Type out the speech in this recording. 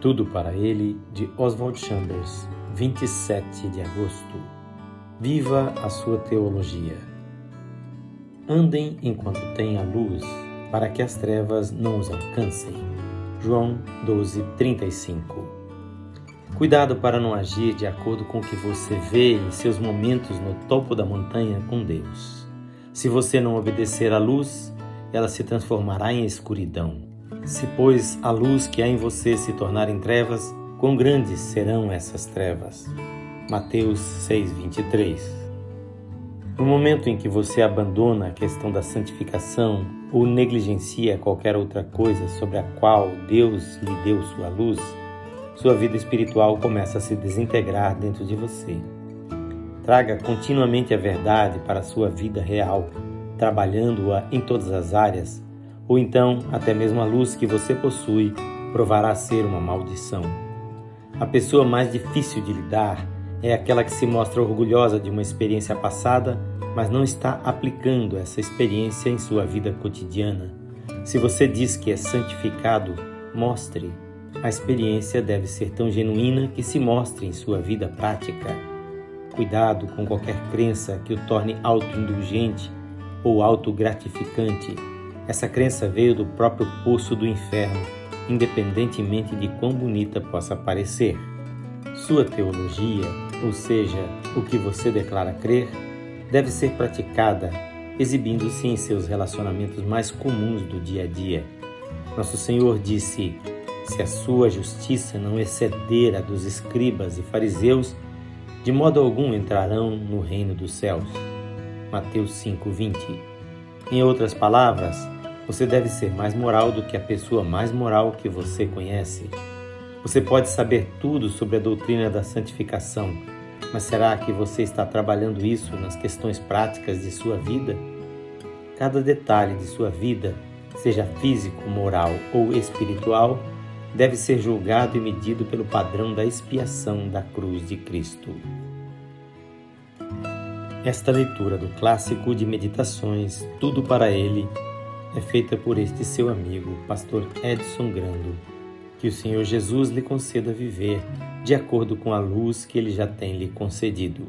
Tudo para Ele, de Oswald Chambers, 27 de agosto. Viva a sua teologia. Andem enquanto tem a luz, para que as trevas não os alcancem. João 12, 35. Cuidado para não agir de acordo com o que você vê em seus momentos no topo da montanha com Deus. Se você não obedecer à luz, ela se transformará em escuridão. Se, pois, a luz que há em você se tornar em trevas, quão grandes serão essas trevas? Mateus 6:23. No momento em que você abandona a questão da santificação ou negligencia qualquer outra coisa sobre a qual Deus lhe deu sua luz, sua vida espiritual começa a se desintegrar dentro de você. Traga continuamente a verdade para a sua vida real, trabalhando-a em todas as áreas ou então até mesmo a luz que você possui provará ser uma maldição. A pessoa mais difícil de lidar é aquela que se mostra orgulhosa de uma experiência passada, mas não está aplicando essa experiência em sua vida cotidiana. Se você diz que é santificado, mostre. A experiência deve ser tão genuína que se mostre em sua vida prática. Cuidado com qualquer crença que o torne autoindulgente ou autogratificante essa crença veio do próprio poço do inferno, independentemente de quão bonita possa parecer. Sua teologia, ou seja, o que você declara crer, deve ser praticada exibindo-se em seus relacionamentos mais comuns do dia a dia. Nosso Senhor disse: Se a sua justiça não exceder a dos escribas e fariseus, de modo algum entrarão no reino dos céus. Mateus 5:20. Em outras palavras, você deve ser mais moral do que a pessoa mais moral que você conhece. Você pode saber tudo sobre a doutrina da santificação, mas será que você está trabalhando isso nas questões práticas de sua vida? Cada detalhe de sua vida, seja físico, moral ou espiritual, deve ser julgado e medido pelo padrão da expiação da cruz de Cristo. Esta leitura do clássico de meditações Tudo para Ele é feita por este seu amigo, pastor Edson Grando. Que o Senhor Jesus lhe conceda viver de acordo com a luz que ele já tem lhe concedido.